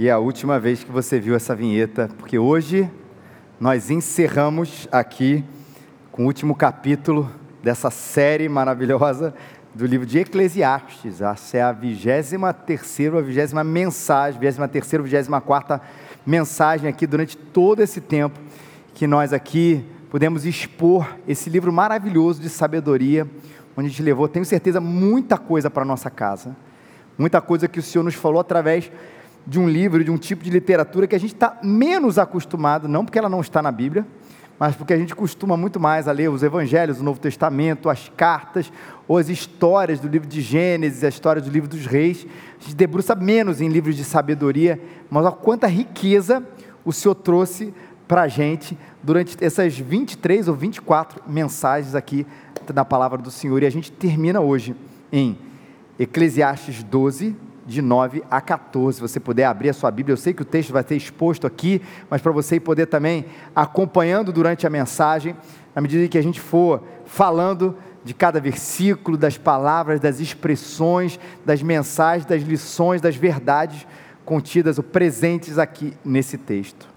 E é a última vez que você viu essa vinheta, porque hoje nós encerramos aqui com o último capítulo dessa série maravilhosa do livro de Eclesiastes. Essa é a vigésima terceira, a vigésima mensagem, vigésima terceira, vigésima quarta mensagem aqui durante todo esse tempo que nós aqui pudemos expor esse livro maravilhoso de sabedoria, onde a gente levou, tenho certeza, muita coisa para a nossa casa. Muita coisa que o Senhor nos falou através de um livro, de um tipo de literatura que a gente está menos acostumado, não porque ela não está na Bíblia, mas porque a gente costuma muito mais a ler os evangelhos, o Novo Testamento, as cartas, ou as histórias do livro de Gênesis, a história do livro dos reis. A gente debruça menos em livros de sabedoria, mas olha quanta riqueza o Senhor trouxe para a gente durante essas 23 ou 24 mensagens aqui da palavra do Senhor. E a gente termina hoje em Eclesiastes 12, de 9 a 14. Se você puder abrir a sua Bíblia, eu sei que o texto vai ser exposto aqui, mas para você poder também acompanhando durante a mensagem, à medida que a gente for falando de cada versículo, das palavras, das expressões, das mensagens, das lições, das verdades contidas ou presentes aqui nesse texto.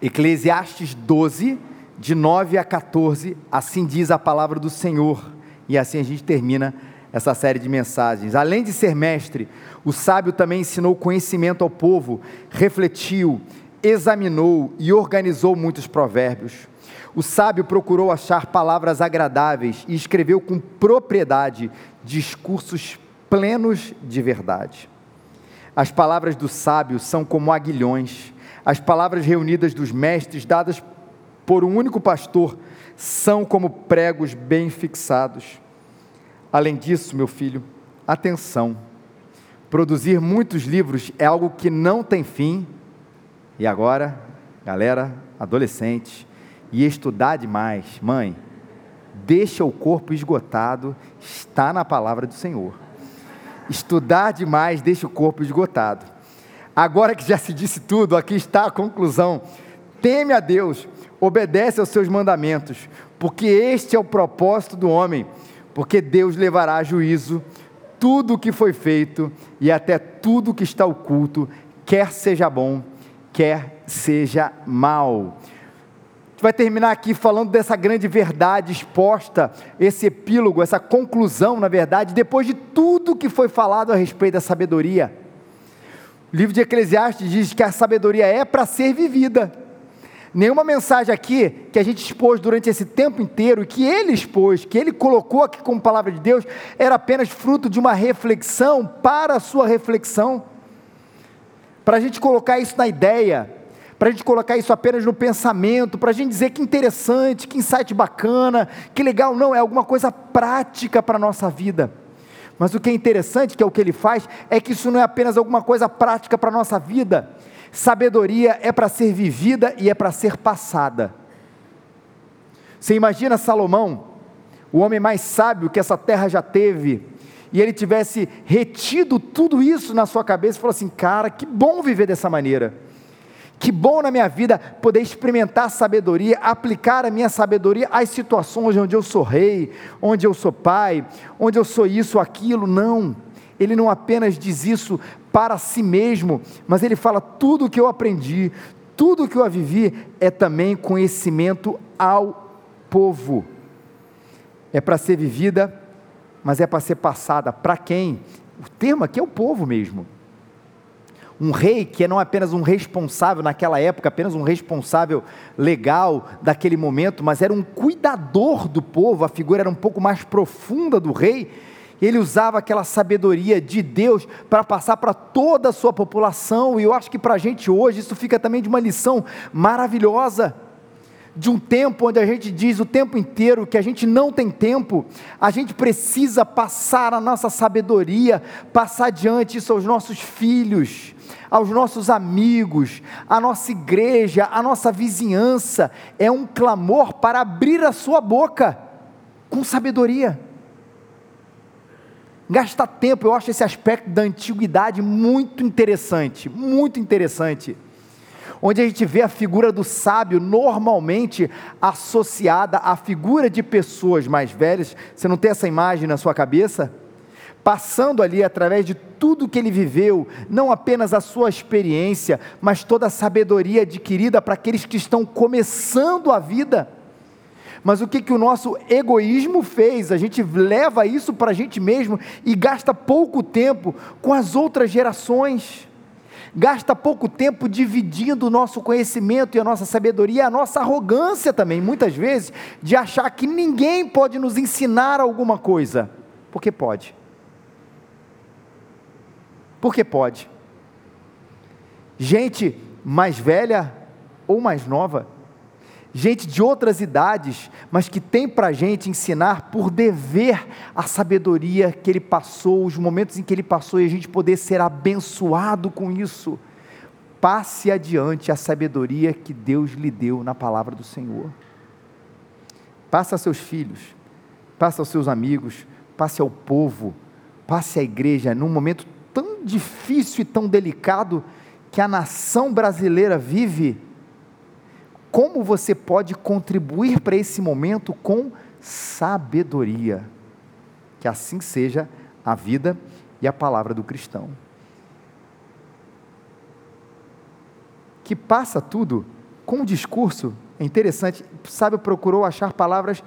Eclesiastes 12, de 9 a 14, assim diz a palavra do Senhor, e assim a gente termina essa série de mensagens. Além de ser mestre, o sábio também ensinou conhecimento ao povo, refletiu, examinou e organizou muitos provérbios. O sábio procurou achar palavras agradáveis e escreveu com propriedade discursos plenos de verdade. As palavras do sábio são como aguilhões, as palavras reunidas dos mestres, dadas por um único pastor, são como pregos bem fixados. Além disso, meu filho, atenção. Produzir muitos livros é algo que não tem fim. E agora, galera, adolescente, e estudar demais, mãe, deixa o corpo esgotado, está na palavra do Senhor. Estudar demais deixa o corpo esgotado. Agora que já se disse tudo, aqui está a conclusão. Teme a Deus, obedece aos seus mandamentos, porque este é o propósito do homem porque Deus levará a juízo tudo o que foi feito e até tudo que está oculto, quer seja bom, quer seja mal. Gente vai terminar aqui falando dessa grande verdade exposta, esse epílogo, essa conclusão, na verdade, depois de tudo que foi falado a respeito da sabedoria. O livro de Eclesiastes diz que a sabedoria é para ser vivida. Nenhuma mensagem aqui que a gente expôs durante esse tempo inteiro, que ele expôs, que ele colocou aqui como palavra de Deus, era apenas fruto de uma reflexão para a sua reflexão. Para a gente colocar isso na ideia, para a gente colocar isso apenas no pensamento, para a gente dizer que interessante, que insight bacana, que legal, não, é alguma coisa prática para a nossa vida. Mas o que é interessante, que é o que ele faz, é que isso não é apenas alguma coisa prática para a nossa vida, Sabedoria é para ser vivida e é para ser passada. Você imagina Salomão, o homem mais sábio que essa terra já teve, e ele tivesse retido tudo isso na sua cabeça e falou assim: cara, que bom viver dessa maneira. Que bom na minha vida poder experimentar sabedoria, aplicar a minha sabedoria às situações onde eu sou rei, onde eu sou pai, onde eu sou isso, aquilo. Não. Ele não apenas diz isso para si mesmo, mas ele fala: tudo o que eu aprendi, tudo o que eu vivi é também conhecimento ao povo. É para ser vivida, mas é para ser passada. Para quem? O termo aqui é o povo mesmo. Um rei que é não apenas um responsável naquela época, apenas um responsável legal daquele momento, mas era um cuidador do povo, a figura era um pouco mais profunda do rei, ele usava aquela sabedoria de Deus para passar para toda a sua população, e eu acho que para a gente hoje isso fica também de uma lição maravilhosa. De um tempo onde a gente diz o tempo inteiro que a gente não tem tempo, a gente precisa passar a nossa sabedoria, passar adiante isso aos nossos filhos, aos nossos amigos, à nossa igreja, à nossa vizinhança. É um clamor para abrir a sua boca com sabedoria gastar tempo, eu acho esse aspecto da antiguidade muito interessante, muito interessante. Onde a gente vê a figura do sábio normalmente associada à figura de pessoas mais velhas. Você não tem essa imagem na sua cabeça? passando ali através de tudo que ele viveu, não apenas a sua experiência, mas toda a sabedoria adquirida para aqueles que estão começando a vida. Mas o que, que o nosso egoísmo fez? A gente leva isso para a gente mesmo e gasta pouco tempo com as outras gerações gasta pouco tempo dividindo o nosso conhecimento e a nossa sabedoria, a nossa arrogância também, muitas vezes, de achar que ninguém pode nos ensinar alguma coisa, porque pode. Porque pode. Gente mais velha ou mais nova, gente de outras idades, mas que tem para a gente ensinar por dever a sabedoria que ele passou, os momentos em que ele passou, e a gente poder ser abençoado com isso. Passe adiante a sabedoria que Deus lhe deu na palavra do Senhor. Passe a seus filhos, passe aos seus amigos, passe ao povo, passe à igreja, num momento tão difícil e tão delicado que a nação brasileira vive como você pode contribuir para esse momento com sabedoria. Que assim seja a vida e a palavra do cristão. Que passa tudo com um discurso, é interessante, sabe, procurou achar palavras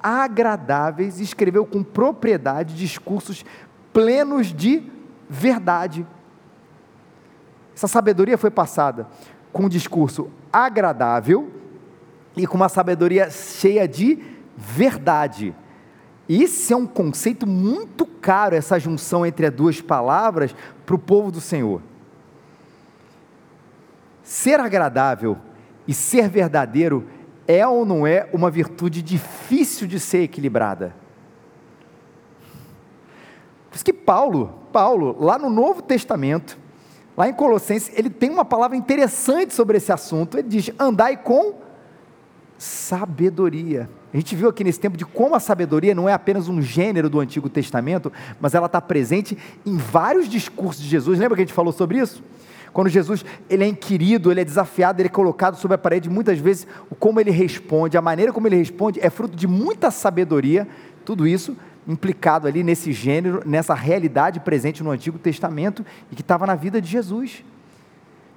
agradáveis e escreveu com propriedade discursos plenos de verdade. Essa sabedoria foi passada com um discurso agradável e com uma sabedoria cheia de verdade. Isso é um conceito muito caro, essa junção entre as duas palavras para o povo do Senhor. Ser agradável e ser verdadeiro é ou não é uma virtude difícil de ser equilibrada. Por isso que Paulo, Paulo, lá no Novo Testamento, Lá em Colossenses, ele tem uma palavra interessante sobre esse assunto. Ele diz: andai com sabedoria. A gente viu aqui nesse tempo de como a sabedoria não é apenas um gênero do Antigo Testamento, mas ela está presente em vários discursos de Jesus. Lembra que a gente falou sobre isso? Quando Jesus ele é inquirido, ele é desafiado, ele é colocado sobre a parede, muitas vezes como ele responde, a maneira como ele responde é fruto de muita sabedoria. Tudo isso implicado ali nesse gênero, nessa realidade presente no Antigo Testamento e que estava na vida de Jesus.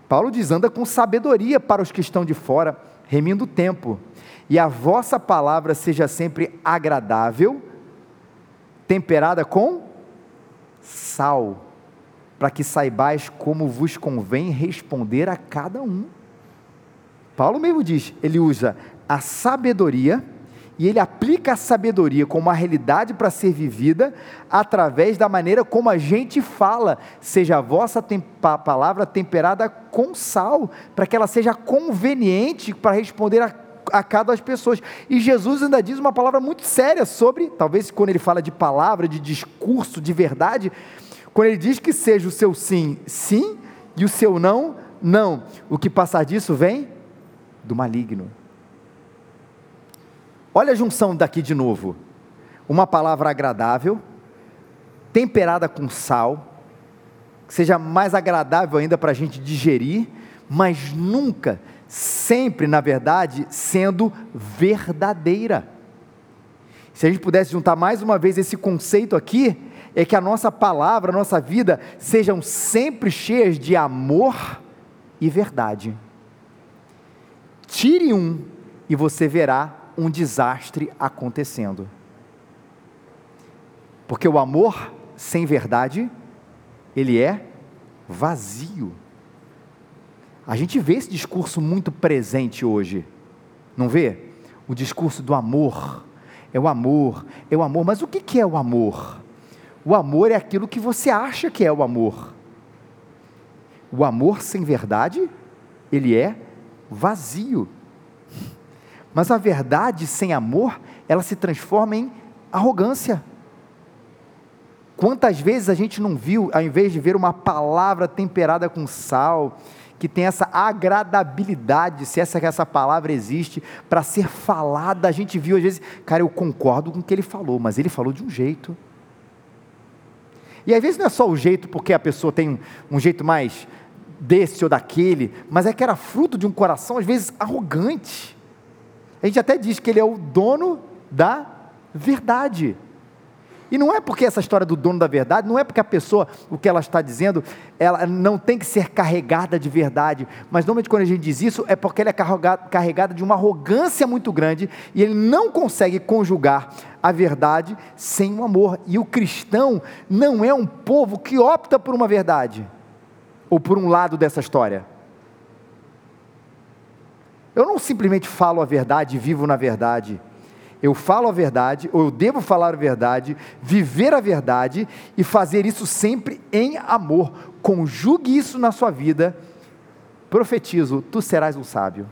Paulo diz: anda com sabedoria para os que estão de fora, remindo o tempo, e a vossa palavra seja sempre agradável, temperada com sal, para que saibais como vos convém responder a cada um. Paulo mesmo diz, ele usa a sabedoria e ele aplica a sabedoria como uma realidade para ser vivida através da maneira como a gente fala, seja a vossa tem palavra temperada com sal, para que ela seja conveniente para responder a, a cada das pessoas. E Jesus ainda diz uma palavra muito séria sobre, talvez quando ele fala de palavra, de discurso, de verdade, quando ele diz que seja o seu sim, sim, e o seu não, não. O que passar disso vem do maligno. Olha a junção daqui de novo. Uma palavra agradável, temperada com sal, que seja mais agradável ainda para a gente digerir, mas nunca, sempre, na verdade, sendo verdadeira. Se a gente pudesse juntar mais uma vez esse conceito aqui, é que a nossa palavra, a nossa vida, sejam sempre cheias de amor e verdade. Tire um e você verá um desastre acontecendo. Porque o amor sem verdade, ele é vazio. A gente vê esse discurso muito presente hoje, não vê? O discurso do amor. É o amor, é o amor. Mas o que é o amor? O amor é aquilo que você acha que é o amor. O amor sem verdade, ele é vazio. Mas a verdade sem amor, ela se transforma em arrogância. Quantas vezes a gente não viu, ao invés de ver uma palavra temperada com sal, que tem essa agradabilidade, se essa, essa palavra existe, para ser falada, a gente viu às vezes, cara, eu concordo com o que ele falou, mas ele falou de um jeito. E às vezes não é só o jeito porque a pessoa tem um, um jeito mais desse ou daquele, mas é que era fruto de um coração, às vezes, arrogante a gente até diz que ele é o dono da verdade. E não é porque essa história do dono da verdade, não é porque a pessoa, o que ela está dizendo, ela não tem que ser carregada de verdade. Mas normalmente quando a gente diz isso, é porque ela é carregada de uma arrogância muito grande e ele não consegue conjugar a verdade sem o amor. E o cristão não é um povo que opta por uma verdade ou por um lado dessa história. Eu não simplesmente falo a verdade e vivo na verdade. Eu falo a verdade, ou eu devo falar a verdade, viver a verdade e fazer isso sempre em amor. Conjugue isso na sua vida. Profetizo: tu serás um sábio.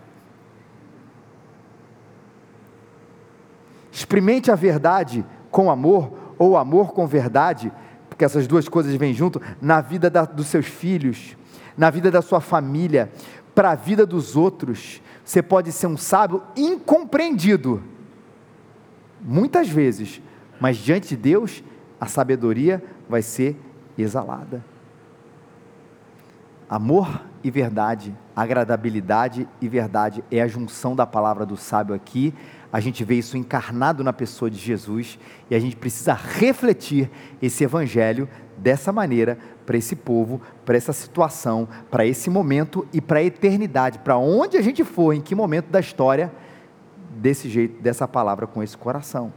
Experimente a verdade com amor, ou amor com verdade, porque essas duas coisas vêm junto, na vida da, dos seus filhos, na vida da sua família, para a vida dos outros. Você pode ser um sábio incompreendido, muitas vezes, mas diante de Deus, a sabedoria vai ser exalada. Amor e verdade, agradabilidade e verdade é a junção da palavra do sábio aqui. A gente vê isso encarnado na pessoa de Jesus e a gente precisa refletir esse evangelho dessa maneira para esse povo, para essa situação, para esse momento e para a eternidade, para onde a gente for, em que momento da história, desse jeito, dessa palavra com esse coração.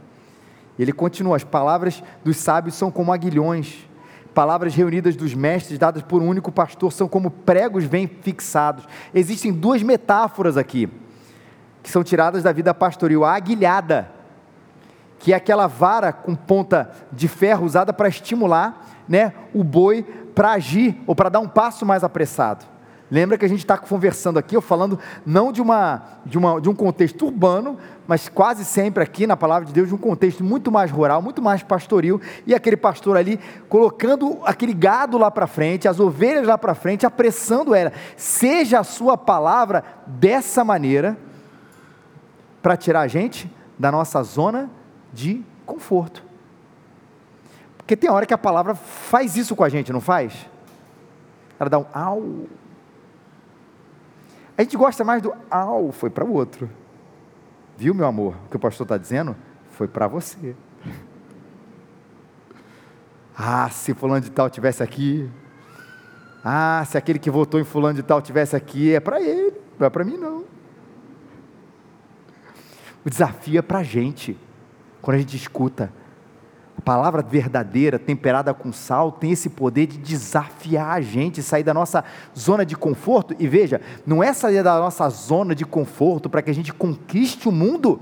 Ele continua: as palavras dos sábios são como aguilhões, palavras reunidas dos mestres, dadas por um único pastor, são como pregos bem fixados. Existem duas metáforas aqui, que são tiradas da vida pastoril: a aguilhada, que é aquela vara com ponta de ferro usada para estimular né, o boi para agir ou para dar um passo mais apressado. Lembra que a gente está conversando aqui, eu falando não de, uma, de, uma, de um contexto urbano, mas quase sempre aqui na palavra de Deus, de um contexto muito mais rural, muito mais pastoril, e aquele pastor ali colocando aquele gado lá para frente, as ovelhas lá para frente, apressando ela. Seja a sua palavra dessa maneira, para tirar a gente da nossa zona de conforto. Porque tem hora que a palavra faz isso com a gente, não faz? Ela dá um au. A gente gosta mais do au, foi para o outro. Viu, meu amor? O que o pastor está dizendo? Foi para você. Ah, se fulano de tal tivesse aqui. Ah, se aquele que votou em fulano de tal tivesse aqui, é para ele, não é para mim não. O desafio é para a gente, quando a gente escuta a palavra verdadeira, temperada com sal, tem esse poder de desafiar a gente, sair da nossa zona de conforto. E veja, não é sair da nossa zona de conforto para que a gente conquiste o mundo,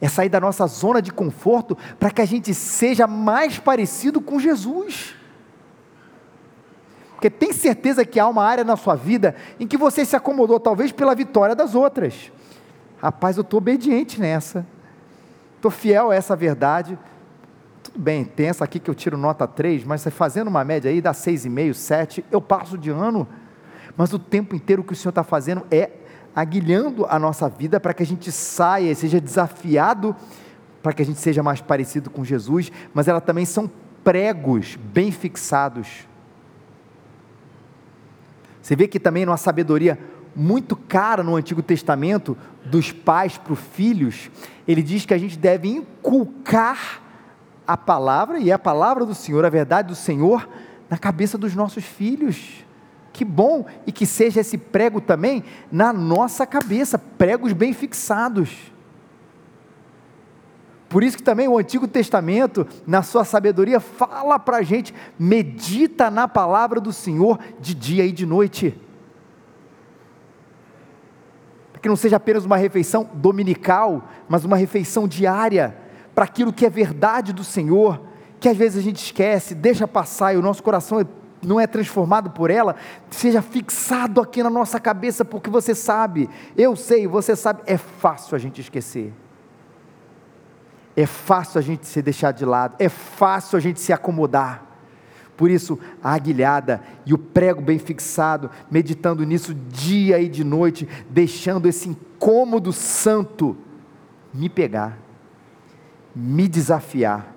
é sair da nossa zona de conforto para que a gente seja mais parecido com Jesus. Porque tem certeza que há uma área na sua vida em que você se acomodou, talvez pela vitória das outras. Rapaz, eu estou obediente nessa, estou fiel a essa verdade tudo bem, tem essa aqui que eu tiro nota 3, mas fazendo uma média aí dá 6,5, 7, eu passo de ano. Mas o tempo inteiro que o Senhor está fazendo é aguilhando a nossa vida para que a gente saia seja desafiado, para que a gente seja mais parecido com Jesus, mas elas também são pregos bem fixados. Você vê que também numa sabedoria muito cara no Antigo Testamento, dos pais para os filhos, ele diz que a gente deve inculcar a palavra e é a palavra do Senhor, a verdade do Senhor, na cabeça dos nossos filhos. Que bom e que seja esse prego também na nossa cabeça, pregos bem fixados. Por isso que também o Antigo Testamento, na sua sabedoria, fala para a gente, medita na palavra do Senhor de dia e de noite. Que não seja apenas uma refeição dominical, mas uma refeição diária para aquilo que é verdade do Senhor, que às vezes a gente esquece, deixa passar e o nosso coração é, não é transformado por ela, seja fixado aqui na nossa cabeça, porque você sabe, eu sei, você sabe, é fácil a gente esquecer. É fácil a gente se deixar de lado, é fácil a gente se acomodar. Por isso, a aguilhada e o prego bem fixado, meditando nisso dia e de noite, deixando esse incômodo santo me pegar me desafiar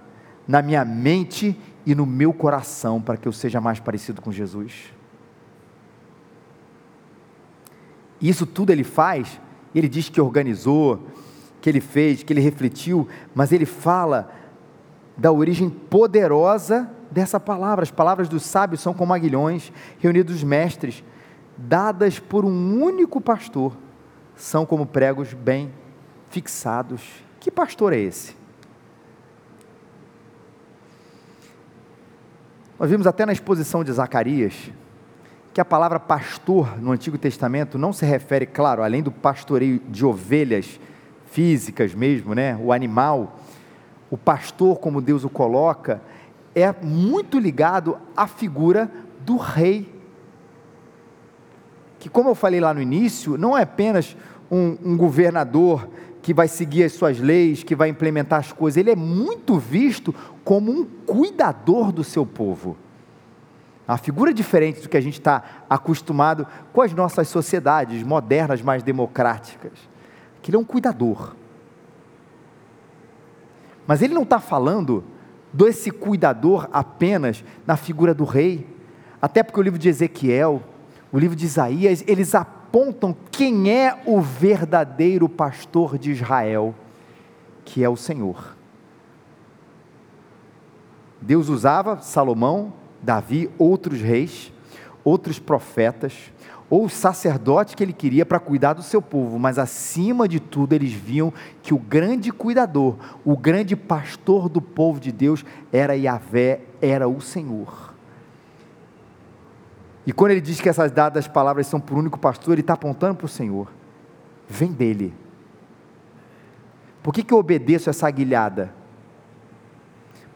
na minha mente e no meu coração para que eu seja mais parecido com Jesus. Isso tudo ele faz, ele diz que organizou, que ele fez, que ele refletiu, mas ele fala da origem poderosa dessa palavra. As palavras dos sábios são como aguilhões, reunidos mestres, dadas por um único pastor, são como pregos bem fixados. Que pastor é esse? Nós vimos até na exposição de Zacarias que a palavra pastor no Antigo Testamento não se refere, claro, além do pastoreio de ovelhas físicas mesmo, né, o animal, o pastor, como Deus o coloca, é muito ligado à figura do rei. Que, como eu falei lá no início, não é apenas um, um governador que vai seguir as suas leis, que vai implementar as coisas, ele é muito visto como um cuidador do seu povo. Uma figura diferente do que a gente está acostumado com as nossas sociedades modernas, mais democráticas. Que ele é um cuidador. Mas ele não está falando desse cuidador apenas na figura do rei, até porque o livro de Ezequiel, o livro de Isaías, eles apontam quem é o verdadeiro pastor de Israel, que é o Senhor. Deus usava Salomão, Davi, outros reis, outros profetas, ou os sacerdotes que ele queria para cuidar do seu povo, mas acima de tudo eles viam que o grande cuidador, o grande pastor do povo de Deus era Yahvé, era o Senhor. E quando ele diz que essas dadas palavras são por único pastor, ele está apontando para o Senhor. Vem dele. Por que, que eu obedeço essa aguilhada?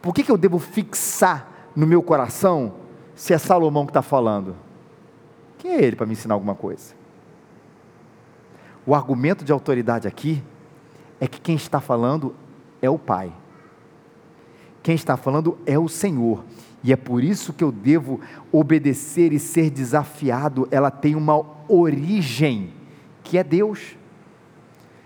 Por que, que eu devo fixar no meu coração se é Salomão que está falando? Quem é ele para me ensinar alguma coisa? O argumento de autoridade aqui é que quem está falando é o Pai. Quem está falando é o Senhor. E é por isso que eu devo obedecer e ser desafiado. Ela tem uma origem, que é Deus.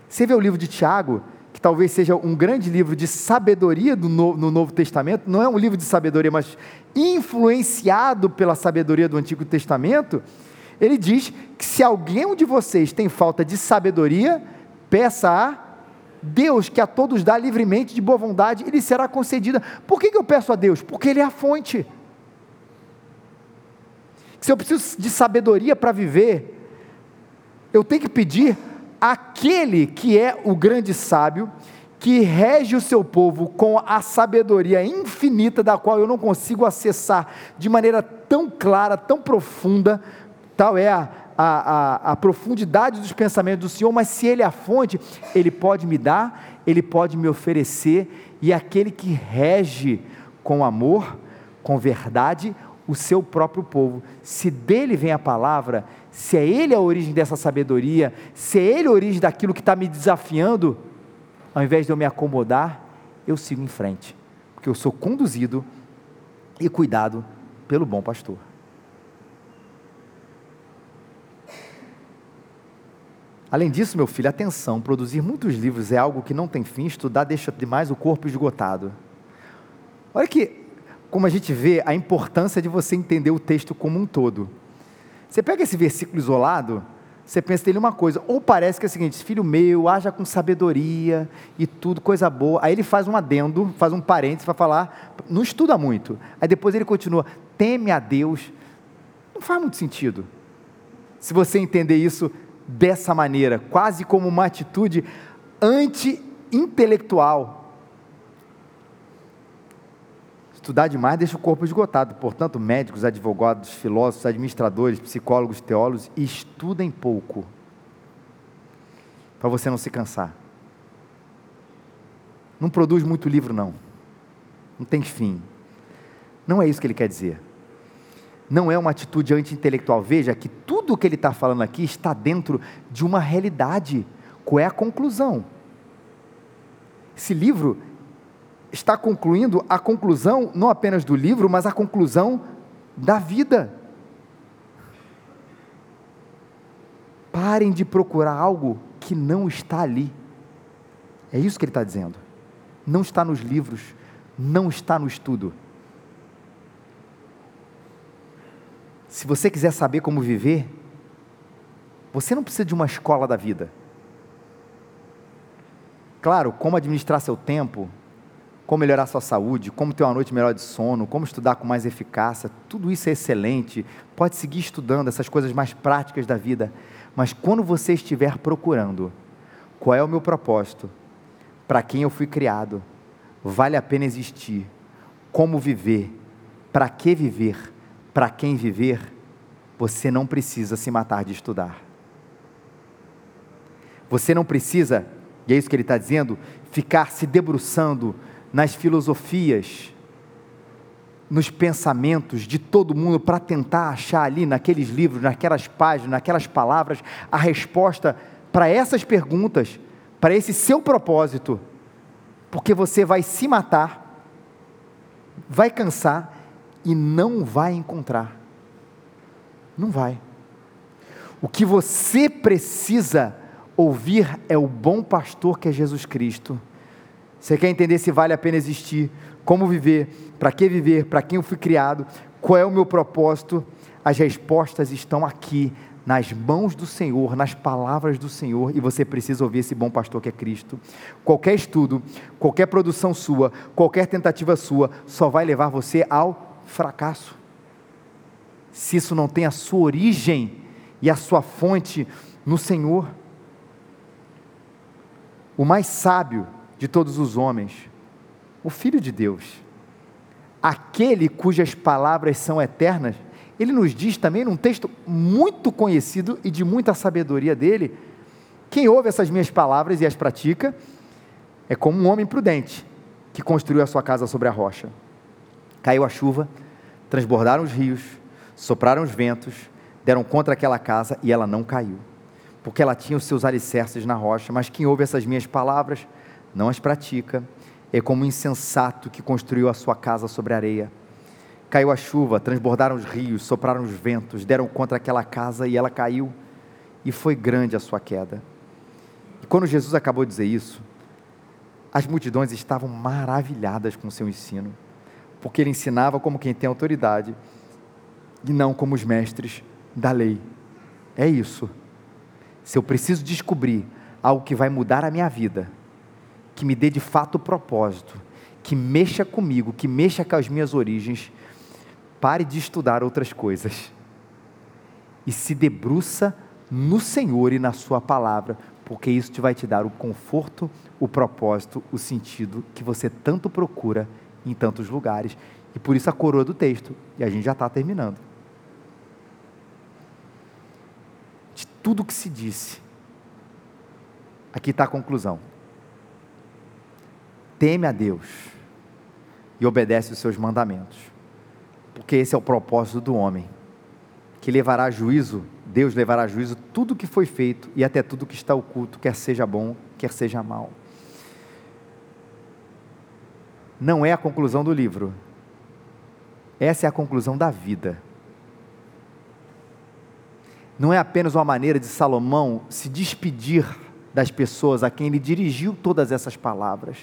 Você vê o livro de Tiago, que talvez seja um grande livro de sabedoria do no, no Novo Testamento, não é um livro de sabedoria, mas influenciado pela sabedoria do Antigo Testamento ele diz que se alguém de vocês tem falta de sabedoria, peça a Deus, que a todos dá livremente de boa vontade, e lhe será concedida. Por que eu peço a Deus? Porque Ele é a fonte. Se eu preciso de sabedoria para viver, eu tenho que pedir aquele que é o grande sábio, que rege o seu povo com a sabedoria infinita, da qual eu não consigo acessar de maneira tão clara, tão profunda, tal é a, a, a, a, profundidade dos pensamentos do Senhor, mas se Ele é a fonte, Ele pode me dar, Ele pode me oferecer, e aquele que rege com amor, com verdade, o seu próprio povo. Se dele vem a palavra, se é Ele a origem dessa sabedoria, se é Ele a origem daquilo que está me desafiando, ao invés de eu me acomodar, eu sigo em frente, porque eu sou conduzido e cuidado pelo bom pastor. Além disso, meu filho, atenção: produzir muitos livros é algo que não tem fim, estudar deixa demais o corpo esgotado. Olha que, como a gente vê a importância de você entender o texto como um todo. Você pega esse versículo isolado, você pensa nele uma coisa, ou parece que é o seguinte: filho meu, haja com sabedoria e tudo, coisa boa. Aí ele faz um adendo, faz um parênteses para falar, não estuda muito. Aí depois ele continua, teme a Deus. Não faz muito sentido. Se você entender isso dessa maneira, quase como uma atitude anti-intelectual. Estudar demais deixa o corpo esgotado, portanto, médicos, advogados, filósofos, administradores, psicólogos, teólogos, estudem pouco, para você não se cansar. Não produz muito livro, não. Não tem fim. Não é isso que ele quer dizer não é uma atitude anti-intelectual. Veja que tudo o que ele está falando aqui está dentro de uma realidade. Qual é a conclusão? Esse livro está concluindo a conclusão, não apenas do livro, mas a conclusão da vida. Parem de procurar algo que não está ali. É isso que ele está dizendo. Não está nos livros, não está no estudo Se você quiser saber como viver, você não precisa de uma escola da vida. Claro, como administrar seu tempo, como melhorar sua saúde, como ter uma noite melhor de sono, como estudar com mais eficácia, tudo isso é excelente. Pode seguir estudando essas coisas mais práticas da vida, mas quando você estiver procurando qual é o meu propósito, para quem eu fui criado, vale a pena existir, como viver, para que viver, para quem viver, você não precisa se matar de estudar. Você não precisa, e é isso que ele está dizendo, ficar se debruçando nas filosofias, nos pensamentos de todo mundo para tentar achar ali naqueles livros, naquelas páginas, naquelas palavras, a resposta para essas perguntas, para esse seu propósito, porque você vai se matar, vai cansar e não vai encontrar. Não vai. O que você precisa ouvir é o bom pastor que é Jesus Cristo você quer entender se vale a pena existir, como viver, para que viver, para quem eu fui criado, qual é o meu propósito? As respostas estão aqui, nas mãos do Senhor, nas palavras do Senhor, e você precisa ouvir esse bom pastor que é Cristo. Qualquer estudo, qualquer produção sua, qualquer tentativa sua, só vai levar você ao fracasso. Se isso não tem a sua origem e a sua fonte no Senhor. O mais sábio de todos os homens, o Filho de Deus, aquele cujas palavras são eternas, ele nos diz também num texto muito conhecido e de muita sabedoria dele: quem ouve essas minhas palavras e as pratica é como um homem prudente que construiu a sua casa sobre a rocha. Caiu a chuva, transbordaram os rios, sopraram os ventos, deram contra aquela casa e ela não caiu, porque ela tinha os seus alicerces na rocha. Mas quem ouve essas minhas palavras não as pratica, é como um insensato que construiu a sua casa sobre areia. Caiu a chuva, transbordaram os rios, sopraram os ventos, deram contra aquela casa e ela caiu, e foi grande a sua queda. E quando Jesus acabou de dizer isso, as multidões estavam maravilhadas com o seu ensino, porque ele ensinava como quem tem autoridade e não como os mestres da lei. É isso. Se eu preciso descobrir algo que vai mudar a minha vida, que me dê de fato propósito, que mexa comigo, que mexa com as minhas origens, pare de estudar outras coisas e se debruça no Senhor e na Sua palavra, porque isso te vai te dar o conforto, o propósito, o sentido que você tanto procura em tantos lugares. E por isso a coroa do texto, e a gente já está terminando. De tudo que se disse, aqui está a conclusão teme a Deus e obedece os seus mandamentos, porque esse é o propósito do homem, que levará a juízo, Deus levará a juízo tudo que foi feito e até tudo que está oculto, quer seja bom, quer seja mal. Não é a conclusão do livro, essa é a conclusão da vida. Não é apenas uma maneira de Salomão se despedir das pessoas a quem ele dirigiu todas essas palavras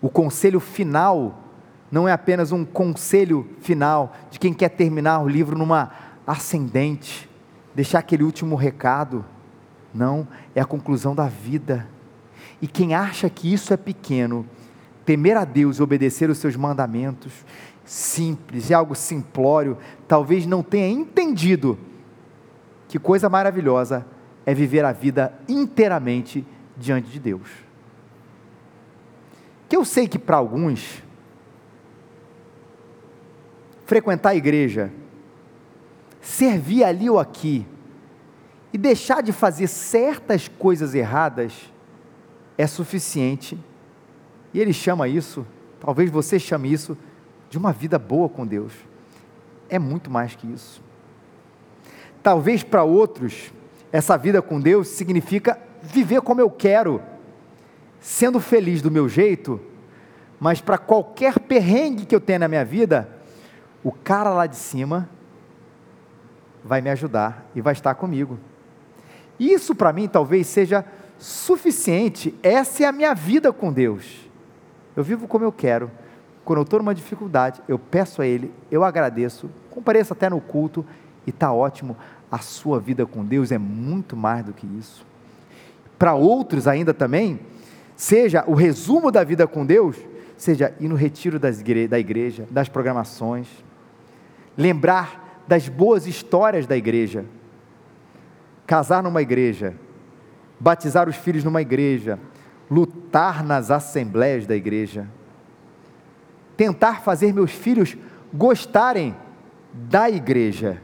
o conselho final não é apenas um conselho final de quem quer terminar o livro numa ascendente, deixar aquele último recado. Não, é a conclusão da vida. E quem acha que isso é pequeno, temer a Deus e obedecer os seus mandamentos, simples, é algo simplório, talvez não tenha entendido que coisa maravilhosa é viver a vida inteiramente diante de Deus que eu sei que para alguns, frequentar a igreja, servir ali ou aqui, e deixar de fazer certas coisas erradas, é suficiente. E ele chama isso, talvez você chame isso, de uma vida boa com Deus. É muito mais que isso. Talvez para outros, essa vida com Deus significa viver como eu quero sendo feliz do meu jeito, mas para qualquer perrengue que eu tenha na minha vida, o cara lá de cima vai me ajudar e vai estar comigo. Isso para mim talvez seja suficiente, essa é a minha vida com Deus. Eu vivo como eu quero. Quando eu estou numa dificuldade, eu peço a Ele, eu agradeço, compareço até no culto e está ótimo. A sua vida com Deus é muito mais do que isso. Para outros ainda também, seja o resumo da vida com Deus, seja ir no retiro igre da igreja, das programações, lembrar das boas histórias da igreja, casar numa igreja, batizar os filhos numa igreja, lutar nas assembleias da igreja, tentar fazer meus filhos gostarem da igreja.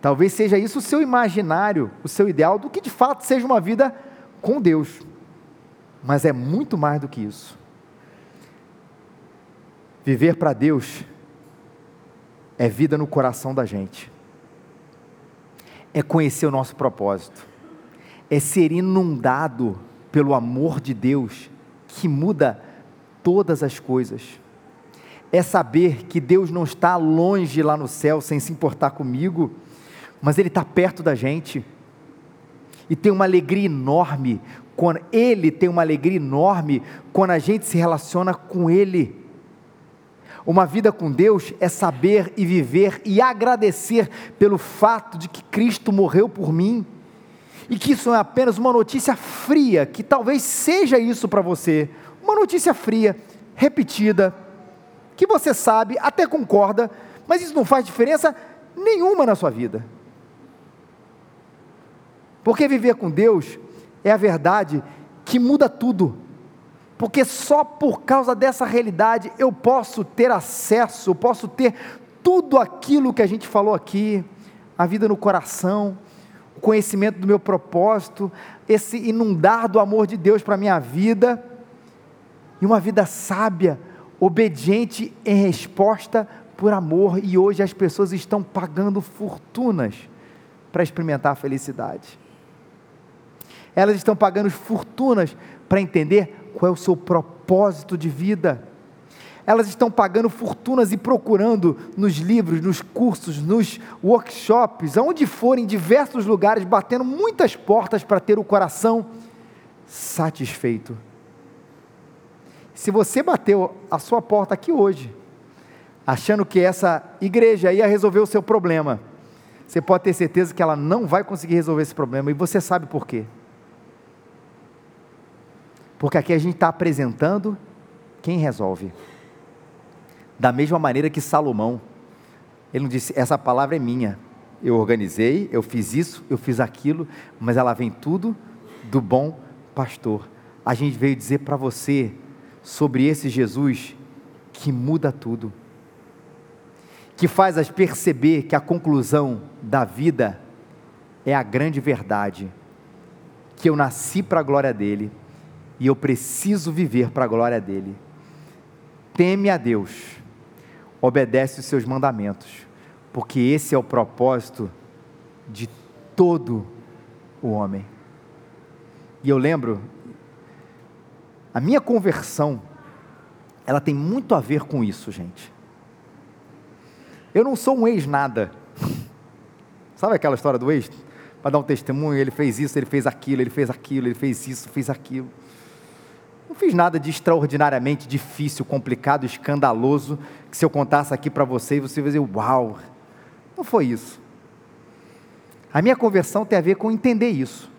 Talvez seja isso o seu imaginário, o seu ideal, do que de fato seja uma vida com Deus. Mas é muito mais do que isso. Viver para Deus é vida no coração da gente, é conhecer o nosso propósito, é ser inundado pelo amor de Deus que muda todas as coisas. É saber que Deus não está longe lá no céu sem se importar comigo, mas Ele está perto da gente. E tem uma alegria enorme quando Ele tem uma alegria enorme quando a gente se relaciona com Ele. Uma vida com Deus é saber e viver e agradecer pelo fato de que Cristo morreu por mim. E que isso é apenas uma notícia fria, que talvez seja isso para você, uma notícia fria, repetida, que você sabe, até concorda, mas isso não faz diferença nenhuma na sua vida. Porque viver com Deus é a verdade que muda tudo. Porque só por causa dessa realidade eu posso ter acesso, eu posso ter tudo aquilo que a gente falou aqui, a vida no coração, conhecimento do meu propósito, esse inundar do amor de Deus para a minha vida e uma vida sábia, obediente em resposta por amor, e hoje as pessoas estão pagando fortunas para experimentar a felicidade. Elas estão pagando fortunas para entender qual é o seu propósito de vida. Elas estão pagando fortunas e procurando nos livros, nos cursos, nos workshops, aonde forem, em diversos lugares, batendo muitas portas para ter o coração satisfeito se você bateu a sua porta aqui hoje, achando que essa igreja ia resolver o seu problema, você pode ter certeza que ela não vai conseguir resolver esse problema, e você sabe por quê. Porque aqui a gente está apresentando quem resolve. Da mesma maneira que Salomão, ele não disse: essa palavra é minha, eu organizei, eu fiz isso, eu fiz aquilo, mas ela vem tudo do bom pastor. A gente veio dizer para você sobre esse Jesus que muda tudo, que faz as perceber que a conclusão da vida é a grande verdade, que eu nasci para a glória dele e eu preciso viver para a glória dele. Teme a Deus, obedece os seus mandamentos, porque esse é o propósito de todo o homem. E eu lembro a minha conversão, ela tem muito a ver com isso, gente. Eu não sou um ex-nada. Sabe aquela história do ex? Para dar um testemunho, ele fez isso, ele fez aquilo, ele fez aquilo, ele fez isso, fez aquilo. Não fiz nada de extraordinariamente difícil, complicado, escandaloso, que se eu contasse aqui para você, você ia dizer, uau, não foi isso. A minha conversão tem a ver com entender isso.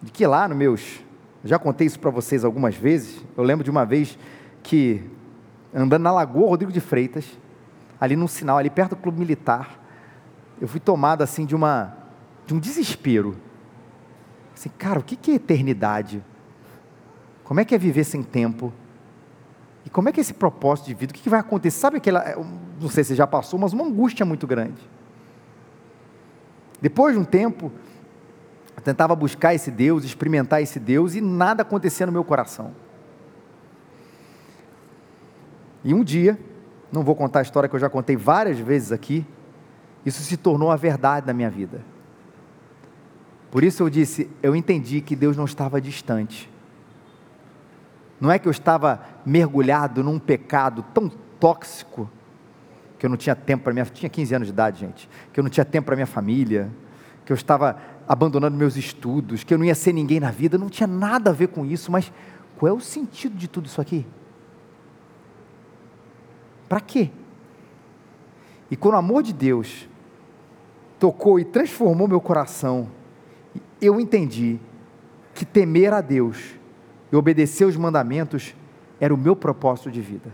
De que lá nos meus já contei isso para vocês algumas vezes. Eu lembro de uma vez que, andando na Lagoa Rodrigo de Freitas, ali num sinal, ali perto do Clube Militar, eu fui tomado assim de uma de um desespero. Assim, cara, o que é eternidade? Como é que é viver sem tempo? E como é que é esse propósito de vida? O que vai acontecer? Sabe aquela, não sei se já passou, mas uma angústia muito grande. Depois de um tempo, eu tentava buscar esse Deus, experimentar esse Deus e nada acontecia no meu coração. E um dia, não vou contar a história que eu já contei várias vezes aqui, isso se tornou a verdade da minha vida. Por isso eu disse, eu entendi que Deus não estava distante. Não é que eu estava mergulhado num pecado tão tóxico que eu não tinha tempo para minha, tinha 15 anos de idade, gente, que eu não tinha tempo para minha família, que eu estava abandonando meus estudos, que eu não ia ser ninguém na vida, não tinha nada a ver com isso, mas qual é o sentido de tudo isso aqui? Para quê? E quando o amor de Deus tocou e transformou meu coração, eu entendi que temer a Deus e obedecer os mandamentos era o meu propósito de vida.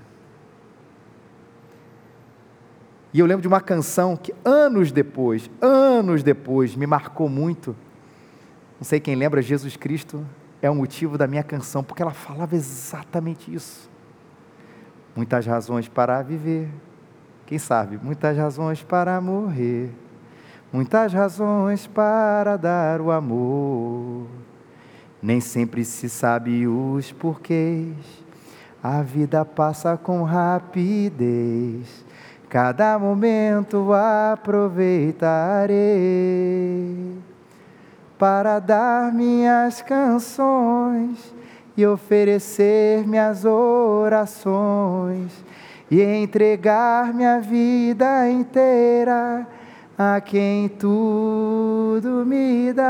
E eu lembro de uma canção que anos depois, anos depois, me marcou muito. Não sei quem lembra, Jesus Cristo é o motivo da minha canção, porque ela falava exatamente isso. Muitas razões para viver, quem sabe? Muitas razões para morrer, muitas razões para dar o amor. Nem sempre se sabe os porquês, a vida passa com rapidez Cada momento aproveitarei para dar minhas canções e oferecer minhas orações e entregar minha vida inteira a quem tudo me dá.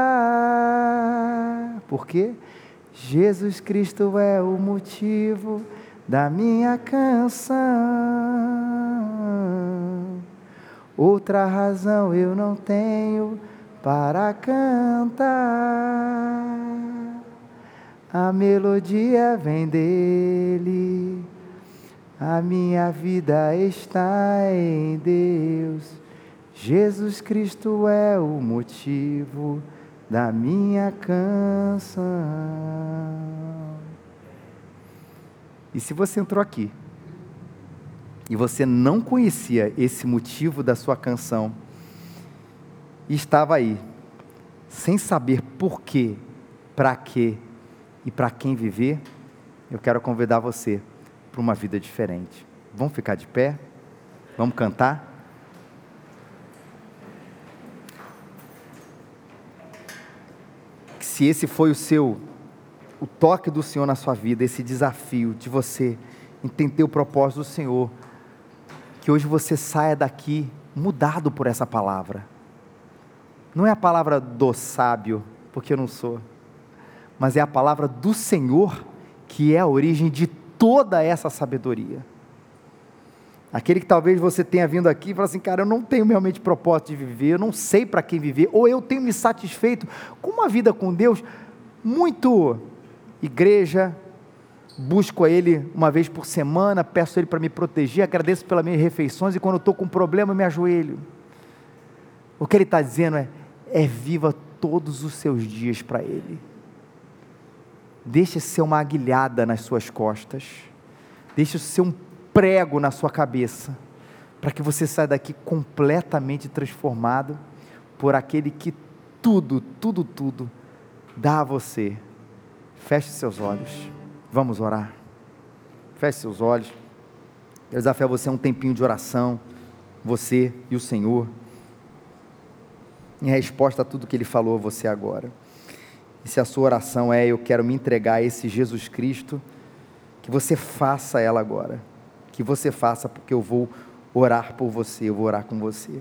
Porque Jesus Cristo é o motivo da minha canção. Outra razão eu não tenho para cantar. A melodia vem dele, a minha vida está em Deus. Jesus Cristo é o motivo da minha canção. E se você entrou aqui e você não conhecia esse motivo da sua canção, e estava aí, sem saber por quê, para quê e para quem viver, eu quero convidar você para uma vida diferente. Vamos ficar de pé? Vamos cantar? Se esse foi o seu o toque do Senhor na sua vida, esse desafio de você entender o propósito do Senhor, que hoje você saia daqui mudado por essa palavra. Não é a palavra do sábio, porque eu não sou, mas é a palavra do Senhor que é a origem de toda essa sabedoria. Aquele que talvez você tenha vindo aqui e fala assim, cara, eu não tenho realmente propósito de viver, eu não sei para quem viver, ou eu tenho me satisfeito com uma vida com Deus muito igreja, busco a Ele uma vez por semana, peço a Ele para me proteger, agradeço pelas minhas refeições e quando estou com um problema eu me ajoelho. O que Ele está dizendo é: é viva todos os seus dias para Ele. Deixe ser uma aguilhada nas suas costas, deixe ser um prego na sua cabeça, para que você saia daqui completamente transformado por aquele que tudo, tudo, tudo dá a você Feche seus olhos. Vamos orar. Feche seus olhos. Eu desafio a você um tempinho de oração, você e o Senhor, em resposta a tudo que Ele falou a você agora. E se a sua oração é: Eu quero me entregar a esse Jesus Cristo, que você faça ela agora. Que você faça, porque eu vou orar por você, eu vou orar com você.